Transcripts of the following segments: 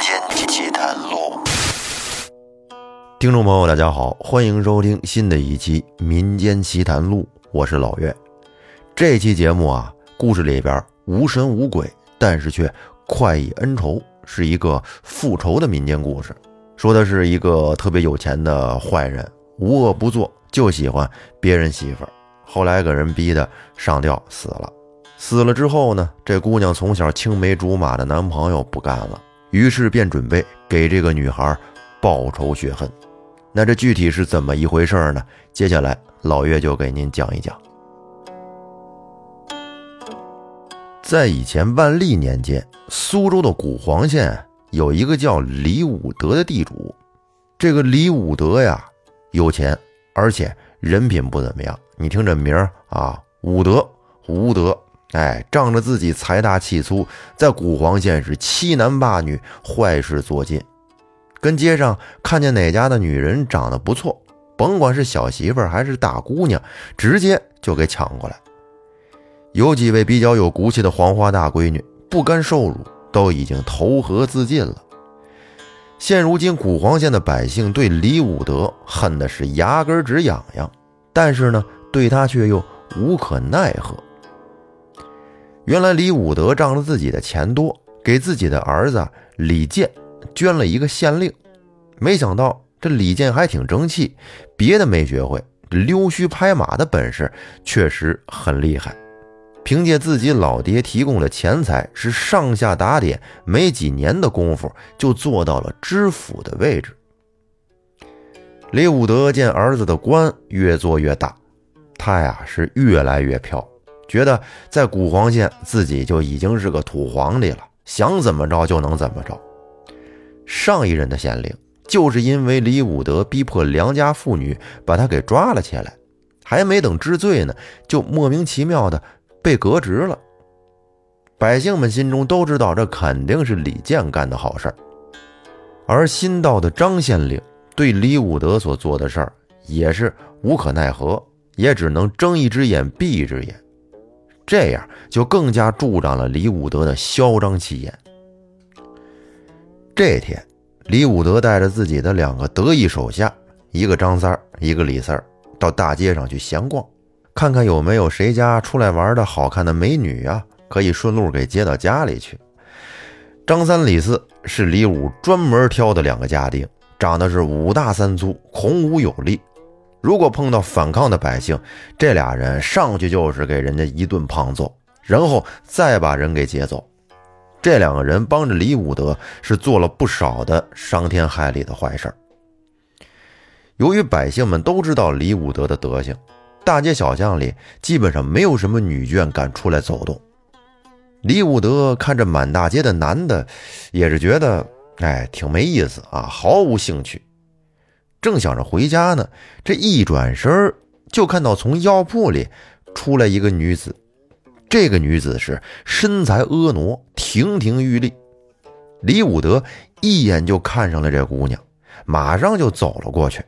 间奇谈录，听众朋友，大家好，欢迎收听新的一期《民间奇谈录》，我是老岳。这期节目啊，故事里边无神无鬼，但是却快意恩仇，是一个复仇的民间故事。说的是一个特别有钱的坏人，无恶不作，就喜欢别人媳妇儿。后来给人逼的上吊死了。死了之后呢，这姑娘从小青梅竹马的男朋友不干了，于是便准备给这个女孩报仇雪恨。那这具体是怎么一回事呢？接下来老岳就给您讲一讲。在以前万历年间，苏州的古黄县有一个叫李武德的地主。这个李武德呀，有钱，而且人品不怎么样。你听这名儿啊，武德、无德。哎，仗着自己财大气粗，在古黄县是欺男霸女，坏事做尽。跟街上看见哪家的女人长得不错，甭管是小媳妇还是大姑娘，直接就给抢过来。有几位比较有骨气的黄花大闺女，不甘受辱，都已经投河自尽了。现如今，古黄县的百姓对李武德恨的是牙根直痒痒，但是呢，对他却又无可奈何。原来李武德仗着自己的钱多，给自己的儿子李健捐了一个县令。没想到这李健还挺争气，别的没学会，溜须拍马的本事确实很厉害。凭借自己老爹提供的钱财，是上下打点，没几年的功夫就做到了知府的位置。李武德见儿子的官越做越大，他呀是越来越飘。觉得在古黄县自己就已经是个土皇帝了，想怎么着就能怎么着。上一任的县令就是因为李武德逼迫良家妇女，把他给抓了起来，还没等治罪呢，就莫名其妙的被革职了。百姓们心中都知道，这肯定是李健干的好事儿。而新到的张县令对李武德所做的事儿也是无可奈何，也只能睁一只眼闭一只眼。这样就更加助长了李武德的嚣张气焰。这天，李武德带着自己的两个得意手下，一个张三儿，一个李三儿，到大街上去闲逛，看看有没有谁家出来玩的好看的美女啊，可以顺路给接到家里去。张三李四是李武专门挑的两个家丁，长得是五大三粗，孔武有力。如果碰到反抗的百姓，这俩人上去就是给人家一顿胖揍，然后再把人给劫走。这两个人帮着李武德是做了不少的伤天害理的坏事。由于百姓们都知道李武德的德行，大街小巷里基本上没有什么女眷敢出来走动。李武德看着满大街的男的，也是觉得哎挺没意思啊，毫无兴趣。正想着回家呢，这一转身就看到从药铺里出来一个女子。这个女子是身材婀娜，亭亭玉立。李武德一眼就看上了这姑娘，马上就走了过去。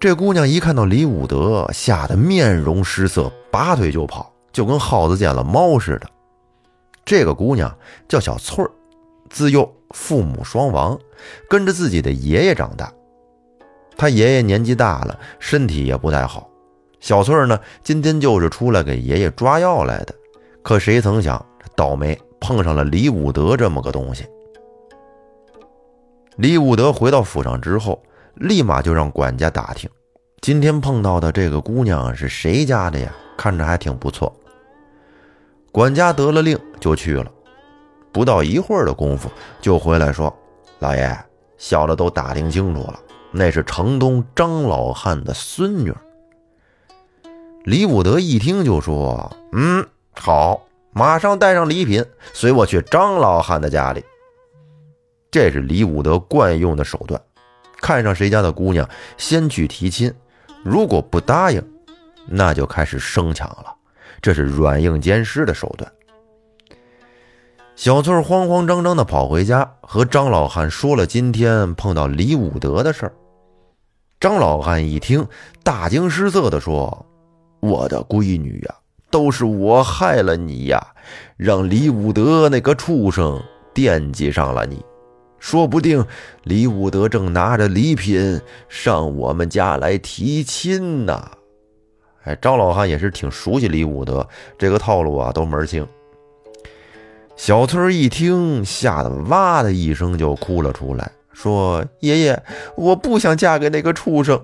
这姑娘一看到李武德，吓得面容失色，拔腿就跑，就跟耗子见了猫似的。这个姑娘叫小翠儿，自幼父母双亡，跟着自己的爷爷长大。他爷爷年纪大了，身体也不太好。小翠儿呢，今天就是出来给爷爷抓药来的。可谁曾想，倒霉碰上了李武德这么个东西。李武德回到府上之后，立马就让管家打听，今天碰到的这个姑娘是谁家的呀？看着还挺不错。管家得了令就去了，不到一会儿的功夫，就回来说：“老爷，小的都打听清楚了。”那是城东张老汉的孙女。李武德一听就说：“嗯，好，马上带上礼品，随我去张老汉的家里。”这是李武德惯用的手段，看上谁家的姑娘，先去提亲，如果不答应，那就开始生抢了。这是软硬兼施的手段。小翠慌慌张张地跑回家，和张老汉说了今天碰到李武德的事儿。张老汉一听，大惊失色地说：“我的闺女呀，都是我害了你呀！让李武德那个畜生惦记上了你。说不定李武德正拿着礼品上我们家来提亲呢。哎，张老汉也是挺熟悉李武德这个套路啊，都门清。小翠儿一听，吓得哇的一声就哭了出来，说：“爷爷，我不想嫁给那个畜生。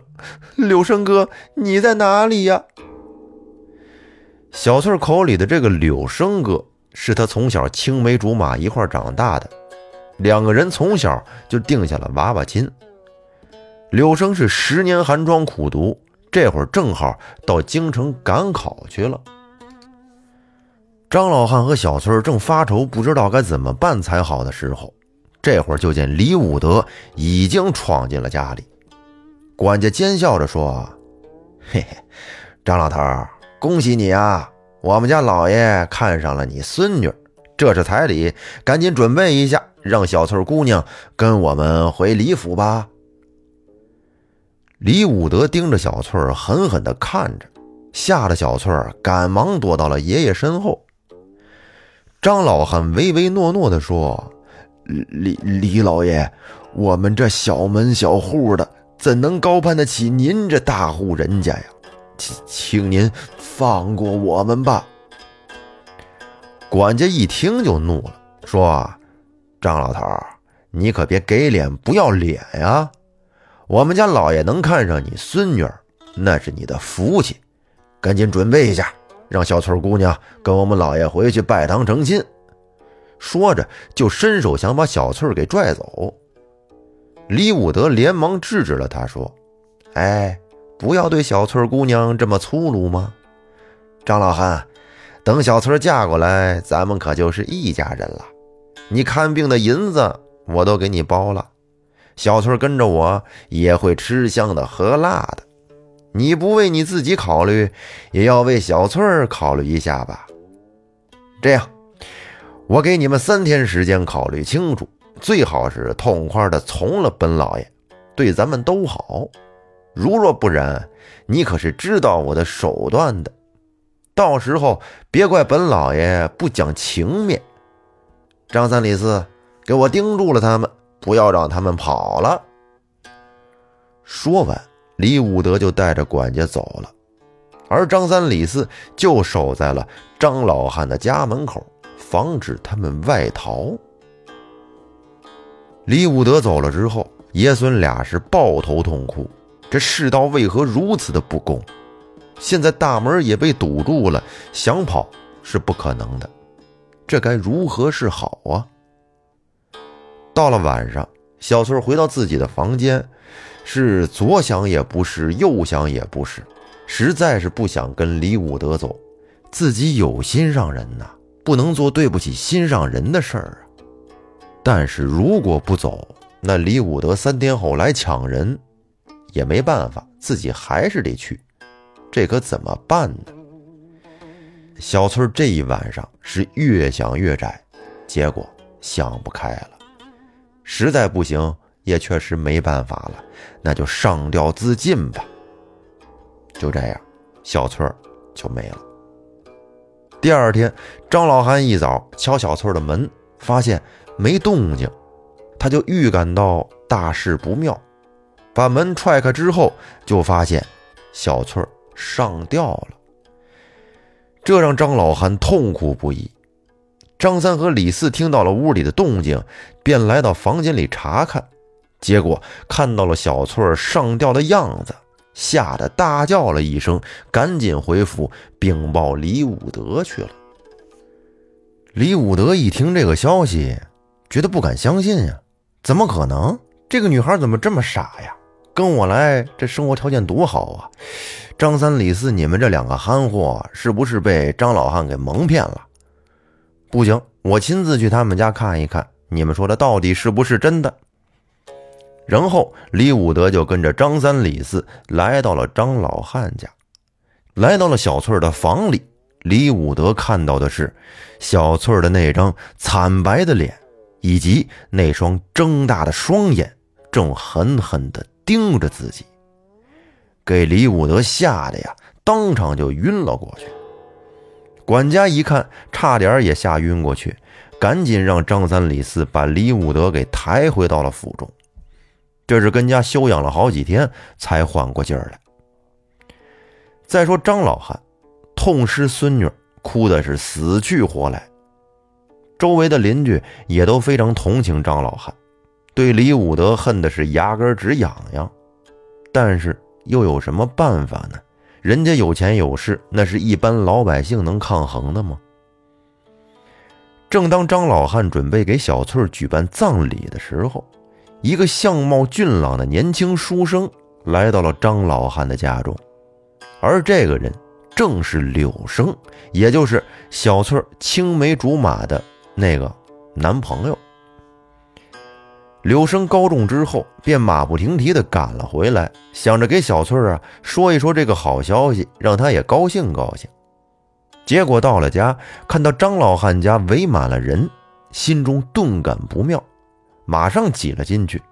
柳生哥，你在哪里呀？”小翠口里的这个柳生哥，是他从小青梅竹马一块长大的。两个人从小就定下了娃娃亲。柳生是十年寒窗苦读，这会儿正好到京城赶考去了。张老汉和小翠正发愁，不知道该怎么办才好的时候，这会儿就见李武德已经闯进了家里。管家奸笑着说：“嘿嘿，张老头，恭喜你啊！我们家老爷看上了你孙女，这是彩礼，赶紧准备一下。”让小翠姑娘跟我们回李府吧。李武德盯着小翠儿，狠狠地看着，吓得小翠儿赶忙躲到了爷爷身后。张老汉唯唯诺诺地说：“李李老爷，我们这小门小户的，怎能高攀得起您这大户人家呀？请请您放过我们吧。”管家一听就怒了，说。张老头，你可别给脸不要脸呀！我们家老爷能看上你孙女，那是你的福气。赶紧准备一下，让小翠姑娘跟我们老爷回去拜堂成亲。说着，就伸手想把小翠给拽走。李武德连忙制止了他，说：“哎，不要对小翠姑娘这么粗鲁嘛！张老汉，等小翠嫁过来，咱们可就是一家人了。”你看病的银子我都给你包了，小翠跟着我也会吃香的喝辣的。你不为你自己考虑，也要为小翠考虑一下吧。这样，我给你们三天时间考虑清楚，最好是痛快的从了本老爷，对咱们都好。如若不然，你可是知道我的手段的，到时候别怪本老爷不讲情面。张三李四，给我盯住了他们，不要让他们跑了。说完，李武德就带着管家走了，而张三李四就守在了张老汉的家门口，防止他们外逃。李武德走了之后，爷孙俩是抱头痛哭：这世道为何如此的不公？现在大门也被堵住了，想跑是不可能的。这该如何是好啊？到了晚上，小翠回到自己的房间，是左想也不是，右想也不是，实在是不想跟李武德走。自己有心上人呐，不能做对不起心上人的事儿啊。但是如果不走，那李武德三天后来抢人，也没办法，自己还是得去，这可怎么办呢？小翠这一晚上是越想越窄，结果想不开了，实在不行也确实没办法了，那就上吊自尽吧。就这样，小翠就没了。第二天，张老汉一早敲小翠的门，发现没动静，他就预感到大事不妙，把门踹开之后，就发现小翠上吊了。这让张老汉痛苦不已。张三和李四听到了屋里的动静，便来到房间里查看，结果看到了小翠上吊的样子，吓得大叫了一声，赶紧回府禀报李武德去了。李武德一听这个消息，觉得不敢相信呀，怎么可能？这个女孩怎么这么傻呀？跟我来，这生活条件多好啊！张三李四，你们这两个憨货是不是被张老汉给蒙骗了？不行，我亲自去他们家看一看，你们说的到底是不是真的？然后李武德就跟着张三李四来到了张老汉家，来到了小翠的房里。李武德看到的是小翠的那张惨白的脸，以及那双睁大的双眼，正狠狠地盯着自己。给李武德吓得呀，当场就晕了过去。管家一看，差点也吓晕过去，赶紧让张三李四把李武德给抬回到了府中。这是跟家休养了好几天才缓过劲儿来。再说张老汉，痛失孙女，哭的是死去活来。周围的邻居也都非常同情张老汉，对李武德恨的是牙根直痒痒。但是又有什么办法呢？人家有钱有势，那是一般老百姓能抗衡的吗？正当张老汉准备给小翠举办葬礼的时候，一个相貌俊朗的年轻书生来到了张老汉的家中，而这个人正是柳生，也就是小翠青梅竹马的那个男朋友。柳生高中之后，便马不停蹄地赶了回来，想着给小翠啊说一说这个好消息，让她也高兴高兴。结果到了家，看到张老汉家围满了人，心中顿感不妙，马上挤了进去。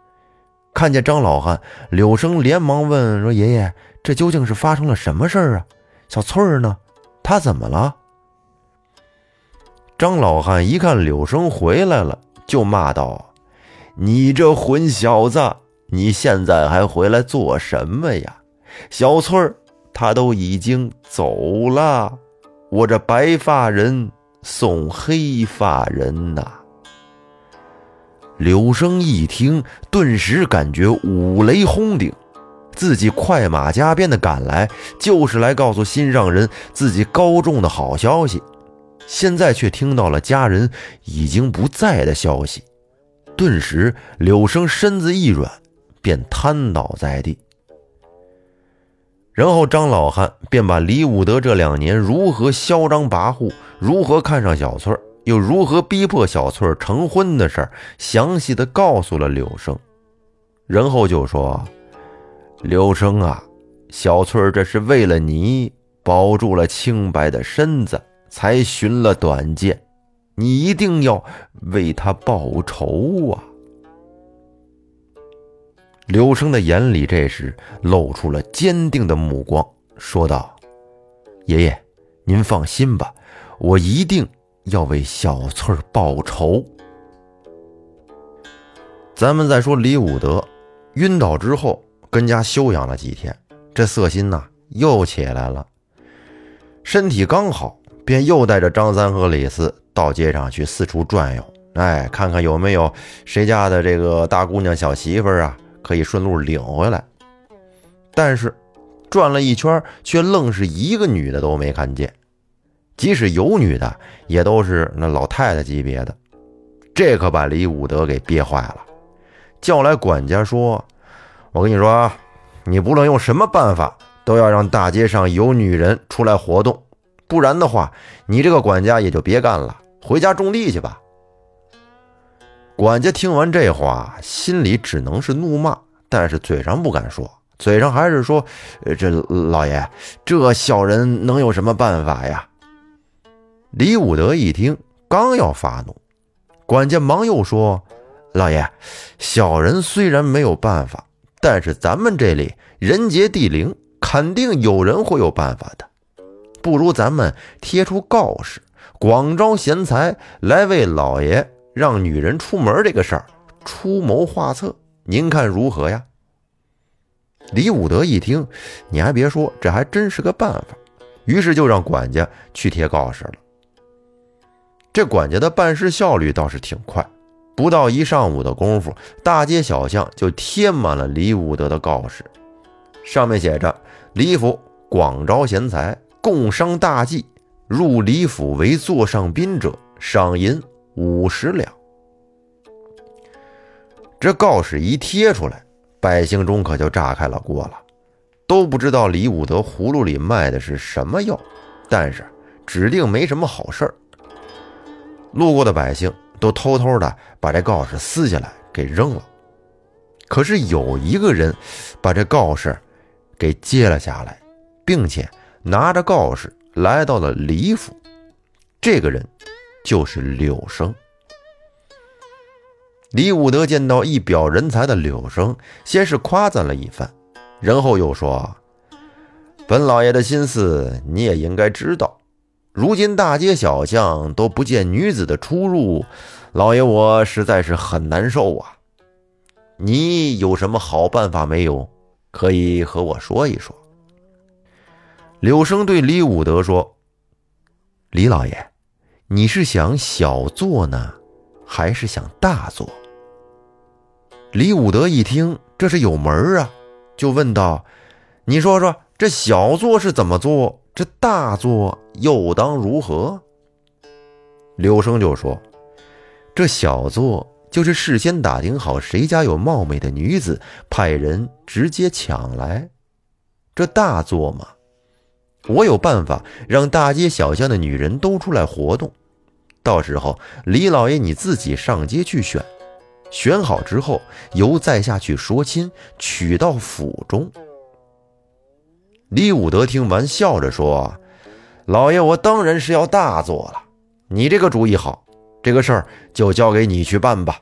看见张老汉，柳生连忙问说：“爷爷，这究竟是发生了什么事儿啊？小翠儿呢？她怎么了？”张老汉一看柳生回来了，就骂道。你这混小子，你现在还回来做什么呀？小翠儿她都已经走了，我这白发人送黑发人呐。柳生一听，顿时感觉五雷轰顶，自己快马加鞭的赶来，就是来告诉心上人自己高中的好消息，现在却听到了家人已经不在的消息。顿时，柳生身子一软，便瘫倒在地。然后张老汉便把李武德这两年如何嚣张跋扈，如何看上小翠儿，又如何逼迫小翠成婚的事儿，详细的告诉了柳生。然后就说：“柳生啊，小翠这是为了你保住了清白的身子，才寻了短见。”你一定要为他报仇啊！柳生的眼里这时露出了坚定的目光，说道：“爷爷，您放心吧，我一定要为小翠儿报仇。”咱们再说李武德晕倒之后，跟家休养了几天，这色心呐又起来了，身体刚好，便又带着张三和李四。到街上去四处转悠，哎，看看有没有谁家的这个大姑娘、小媳妇啊，可以顺路领回来。但是转了一圈，却愣是一个女的都没看见。即使有女的，也都是那老太太级别的。这可把李武德给憋坏了，叫来管家说：“我跟你说啊，你不论用什么办法，都要让大街上有女人出来活动，不然的话，你这个管家也就别干了。”回家种地去吧。管家听完这话，心里只能是怒骂，但是嘴上不敢说，嘴上还是说：“这老爷，这小人能有什么办法呀？”李武德一听，刚要发怒，管家忙又说：“老爷，小人虽然没有办法，但是咱们这里人杰地灵，肯定有人会有办法的。不如咱们贴出告示。”广招贤才来为老爷让女人出门这个事儿出谋划策，您看如何呀？李武德一听，你还别说，这还真是个办法。于是就让管家去贴告示了。这管家的办事效率倒是挺快，不到一上午的功夫，大街小巷就贴满了李武德的告示，上面写着：“李府广招贤才，共商大计。”入李府为座上宾者，赏银五十两。这告示一贴出来，百姓中可就炸开了锅了，都不知道李武德葫芦里卖的是什么药，但是指定没什么好事儿。路过的百姓都偷偷的把这告示撕下来给扔了，可是有一个人把这告示给接了下来，并且拿着告示。来到了李府，这个人就是柳生。李武德见到一表人才的柳生，先是夸赞了一番，然后又说：“本老爷的心思你也应该知道，如今大街小巷都不见女子的出入，老爷我实在是很难受啊。你有什么好办法没有？可以和我说一说。”柳生对李武德说：“李老爷，你是想小做呢，还是想大做？”李武德一听，这是有门啊，就问道：“你说说，这小做是怎么做？这大做又当如何？”柳生就说：“这小做就是事先打听好谁家有貌美的女子，派人直接抢来。这大做嘛，我有办法让大街小巷的女人都出来活动，到时候李老爷你自己上街去选。”选好之后，由在下去说亲，娶到府中。李武德听完，笑着说：“老爷，我当然是要大做了。你这个主意好，这个事儿就交给你去办吧。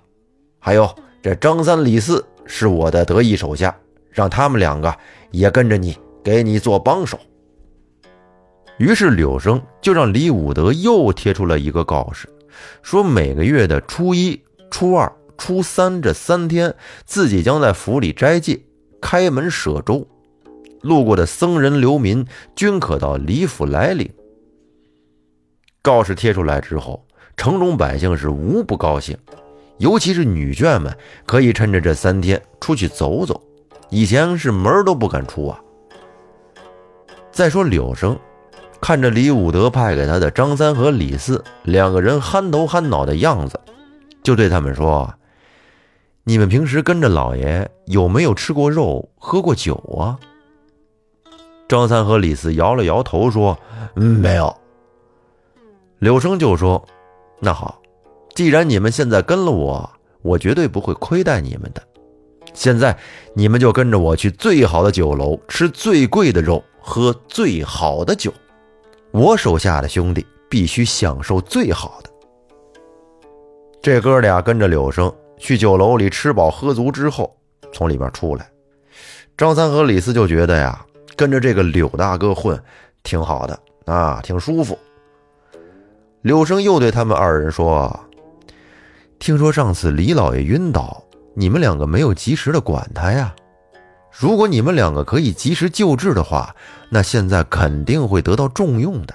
还有这张三李四是我的得意手下，让他们两个也跟着你，给你做帮手。”于是柳生就让李武德又贴出了一个告示，说每个月的初一、初二。初三这三天，自己将在府里斋戒，开门舍粥，路过的僧人流民均可到李府来领。告示贴出来之后，城中百姓是无不高兴，尤其是女眷们可以趁着这三天出去走走，以前是门都不敢出啊。再说柳生，看着李武德派给他的张三和李四两个人憨头憨脑的样子，就对他们说。你们平时跟着老爷有没有吃过肉、喝过酒啊？张三和李四摇了摇头说：“没有。”柳生就说：“那好，既然你们现在跟了我，我绝对不会亏待你们的。现在你们就跟着我去最好的酒楼，吃最贵的肉，喝最好的酒。我手下的兄弟必须享受最好的。”这哥俩跟着柳生。去酒楼里吃饱喝足之后，从里边出来，张三和李四就觉得呀，跟着这个柳大哥混挺好的啊，挺舒服。柳生又对他们二人说：“听说上次李老爷晕倒，你们两个没有及时的管他呀。如果你们两个可以及时救治的话，那现在肯定会得到重用的。”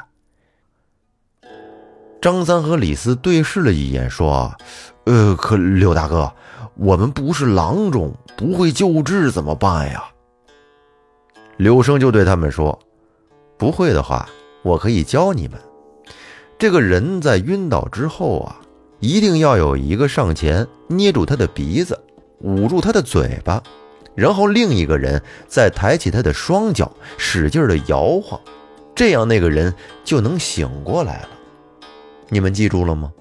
张三和李四对视了一眼，说。呃，可柳大哥，我们不是郎中，不会救治怎么办呀？刘生就对他们说：“不会的话，我可以教你们。这个人在晕倒之后啊，一定要有一个上前捏住他的鼻子，捂住他的嘴巴，然后另一个人再抬起他的双脚，使劲的摇晃，这样那个人就能醒过来了。你们记住了吗？”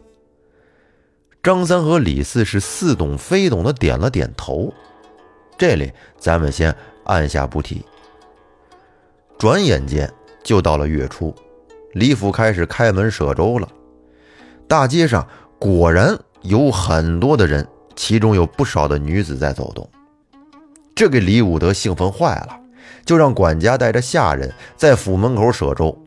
张三和李四是似懂非懂的点了点头，这里咱们先按下不提。转眼间就到了月初，李府开始开门舍粥了。大街上果然有很多的人，其中有不少的女子在走动，这给李武德兴奋坏了，就让管家带着下人在府门口舍粥，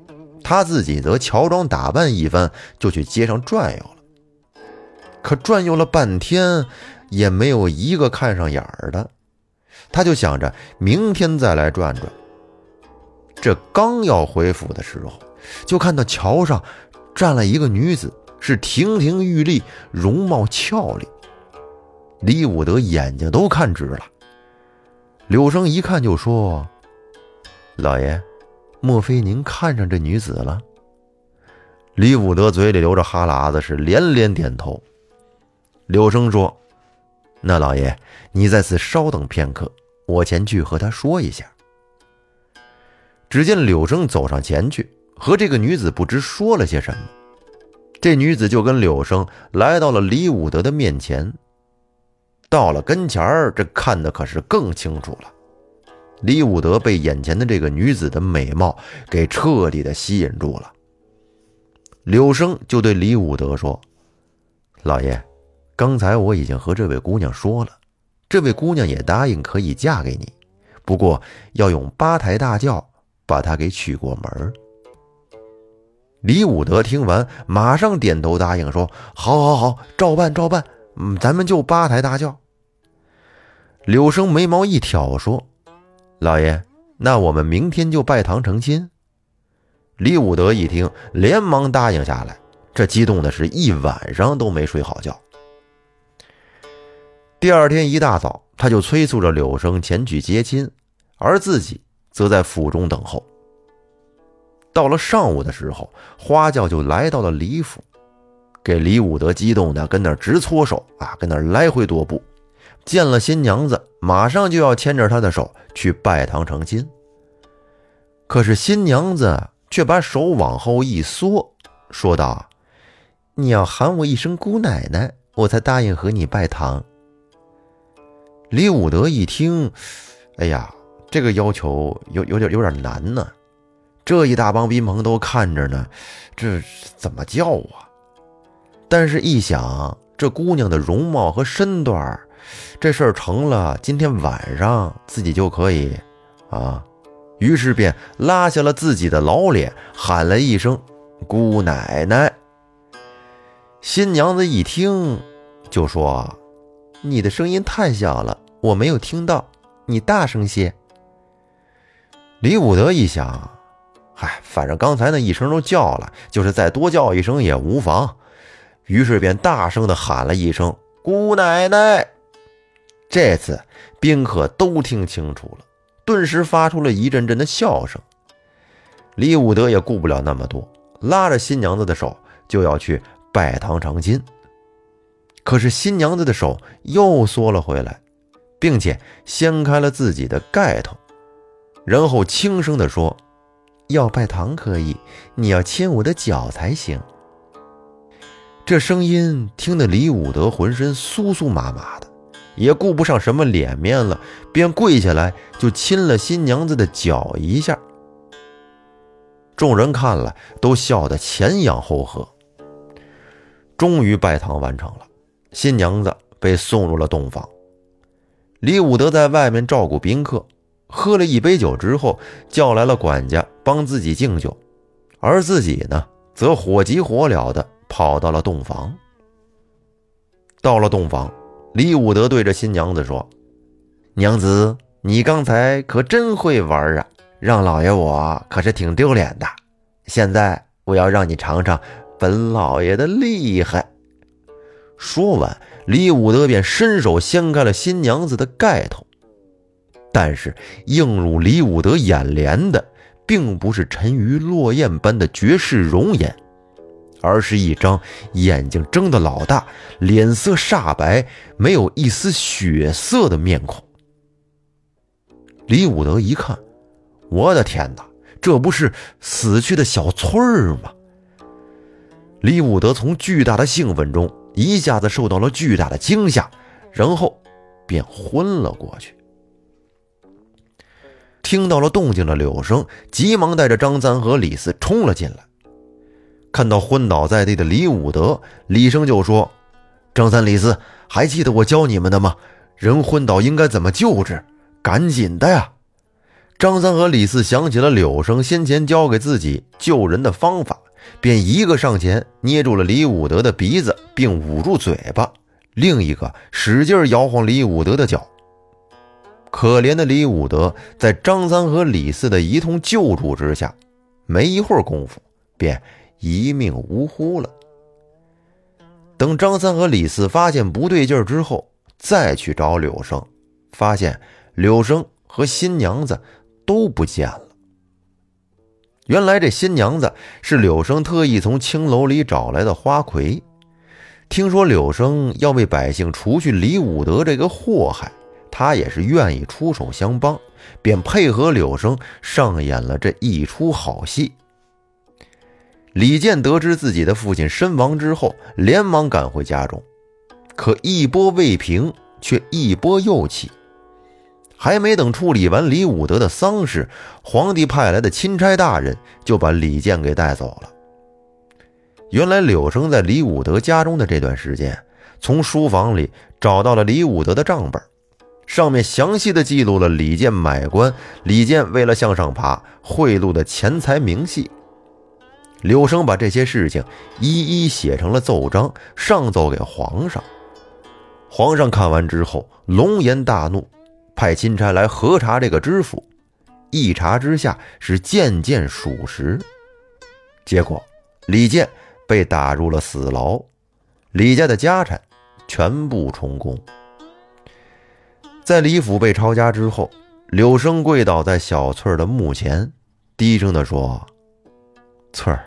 他自己则乔装打扮一番，就去街上转悠了。可转悠了半天，也没有一个看上眼儿的，他就想着明天再来转转。这刚要回府的时候，就看到桥上站了一个女子，是亭亭玉立，容貌俏丽。李武德眼睛都看直了。柳生一看就说：“老爷，莫非您看上这女子了？”李武德嘴里流着哈喇子，是连连点头。柳生说：“那老爷，你在此稍等片刻，我前去和他说一下。”只见柳生走上前去，和这个女子不知说了些什么。这女子就跟柳生来到了李武德的面前。到了跟前儿，这看的可是更清楚了。李武德被眼前的这个女子的美貌给彻底的吸引住了。柳生就对李武德说：“老爷。”刚才我已经和这位姑娘说了，这位姑娘也答应可以嫁给你，不过要用八抬大轿把她给娶过门。李武德听完，马上点头答应说：“好，好，好，照办，照办。嗯，咱们就八抬大轿。”柳生眉毛一挑，说：“老爷，那我们明天就拜堂成亲。”李武德一听，连忙答应下来，这激动的是一晚上都没睡好觉。第二天一大早，他就催促着柳生前去接亲，而自己则在府中等候。到了上午的时候，花轿就来到了李府，给李武德激动的跟那直搓手啊，跟那来回踱步。见了新娘子，马上就要牵着她的手去拜堂成亲。可是新娘子却把手往后一缩，说道：“你要喊我一声姑奶奶，我才答应和你拜堂。”李武德一听，哎呀，这个要求有有点有点难呢。这一大帮宾朋都看着呢，这怎么叫啊？但是，一想这姑娘的容貌和身段，这事儿成了，今天晚上自己就可以啊。于是便拉下了自己的老脸，喊了一声“姑奶奶”。新娘子一听，就说：“你的声音太小了，我没有听到，你大声些。”李武德一想。嗨，反正刚才那一声都叫了，就是再多叫一声也无妨。于是便大声的喊了一声“姑奶奶”。这次宾客都听清楚了，顿时发出了一阵阵的笑声。李武德也顾不了那么多，拉着新娘子的手就要去拜堂成亲。可是新娘子的手又缩了回来，并且掀开了自己的盖头，然后轻声的说。要拜堂可以，你要牵我的脚才行。这声音听得李武德浑身酥酥麻麻的，也顾不上什么脸面了，便跪下来就亲了新娘子的脚一下。众人看了都笑得前仰后合。终于拜堂完成了，新娘子被送入了洞房。李武德在外面照顾宾客。喝了一杯酒之后，叫来了管家帮自己敬酒，而自己呢，则火急火燎的跑到了洞房。到了洞房，李武德对着新娘子说：“娘子，你刚才可真会玩啊，让老爷我可是挺丢脸的。现在我要让你尝尝本老爷的厉害。”说完，李武德便伸手掀开了新娘子的盖头。但是映入李武德眼帘的，并不是沉鱼落雁般的绝世容颜，而是一张眼睛睁得老大、脸色煞白、没有一丝血色的面孔。李武德一看，我的天哪，这不是死去的小翠儿吗？李武德从巨大的兴奋中一下子受到了巨大的惊吓，然后便昏了过去。听到了动静的柳生急忙带着张三和李四冲了进来，看到昏倒在地的李武德，李生就说：“张三、李四，还记得我教你们的吗？人昏倒应该怎么救治？赶紧的呀！”张三和李四想起了柳生先前教给自己救人的方法，便一个上前捏住了李武德的鼻子，并捂住嘴巴，另一个使劲摇晃李武德的脚。可怜的李武德在张三和李四的一通救助之下，没一会儿功夫便一命呜呼了。等张三和李四发现不对劲儿之后，再去找柳生，发现柳生和新娘子都不见了。原来这新娘子是柳生特意从青楼里找来的花魁，听说柳生要为百姓除去李武德这个祸害。他也是愿意出手相帮，便配合柳生上演了这一出好戏。李健得知自己的父亲身亡之后，连忙赶回家中，可一波未平，却一波又起。还没等处理完李武德的丧事，皇帝派来的钦差大人就把李健给带走了。原来柳生在李武德家中的这段时间，从书房里找到了李武德的账本。上面详细的记录了李健买官李健为了向上爬贿赂的钱财明细。柳生把这些事情一一写成了奏章，上奏给皇上。皇上看完之后，龙颜大怒，派钦差来核查这个知府。一查之下，是件件属实。结果，李健被打入了死牢，李家的家产全部充公。在李府被抄家之后，柳生跪倒在小翠儿的墓前，低声地说：“翠儿，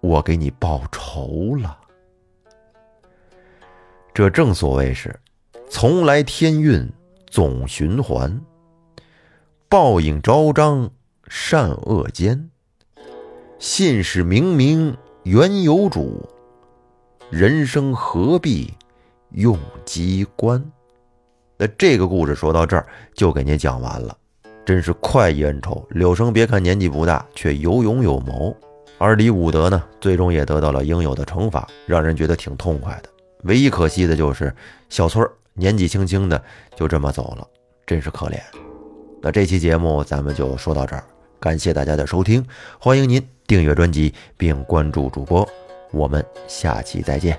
我给你报仇了。这正所谓是，从来天运总循环，报应昭彰善恶间。”信使明明原有主，人生何必用机关？那这个故事说到这儿就给您讲完了，真是快意恩仇。柳生别看年纪不大，却有勇有谋，而李武德呢，最终也得到了应有的惩罚，让人觉得挺痛快的。唯一可惜的就是小翠儿年纪轻轻的就这么走了，真是可怜。那这期节目咱们就说到这儿。感谢大家的收听，欢迎您订阅专辑并关注主播，我们下期再见。